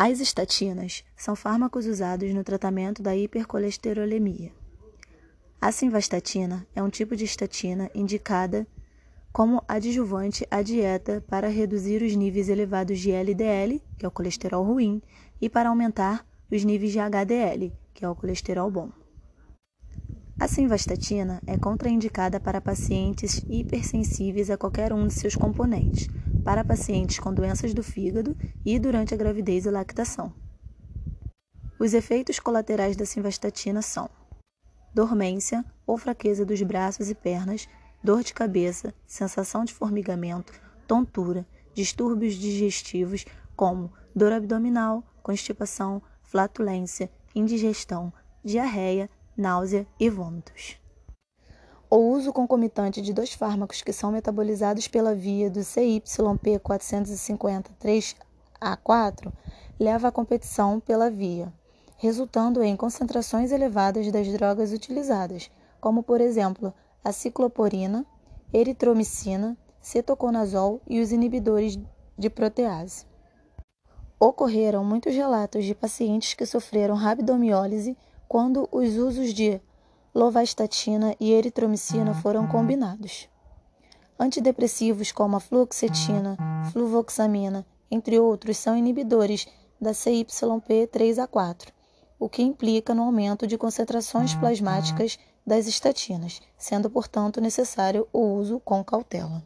As estatinas são fármacos usados no tratamento da hipercolesterolemia. A simvastatina é um tipo de estatina indicada como adjuvante à dieta para reduzir os níveis elevados de LDL, que é o colesterol ruim, e para aumentar os níveis de HDL, que é o colesterol bom. A simvastatina é contraindicada para pacientes hipersensíveis a qualquer um de seus componentes, para pacientes com doenças do fígado e durante a gravidez e lactação. Os efeitos colaterais da simvastatina são dormência ou fraqueza dos braços e pernas, dor de cabeça, sensação de formigamento, tontura, distúrbios digestivos como dor abdominal, constipação, flatulência, indigestão, diarreia, náusea e vômitos. O uso concomitante de dois fármacos que são metabolizados pela via do CYP450-3A4 leva à competição pela via, resultando em concentrações elevadas das drogas utilizadas, como por exemplo a cicloporina, eritromicina, cetoconazol e os inibidores de protease. Ocorreram muitos relatos de pacientes que sofreram rabdomiólise quando os usos de lovastatina e eritromicina foram combinados. Antidepressivos como a fluoxetina, fluvoxamina, entre outros, são inibidores da CYP3A4, o que implica no aumento de concentrações plasmáticas das estatinas, sendo, portanto, necessário o uso com cautela.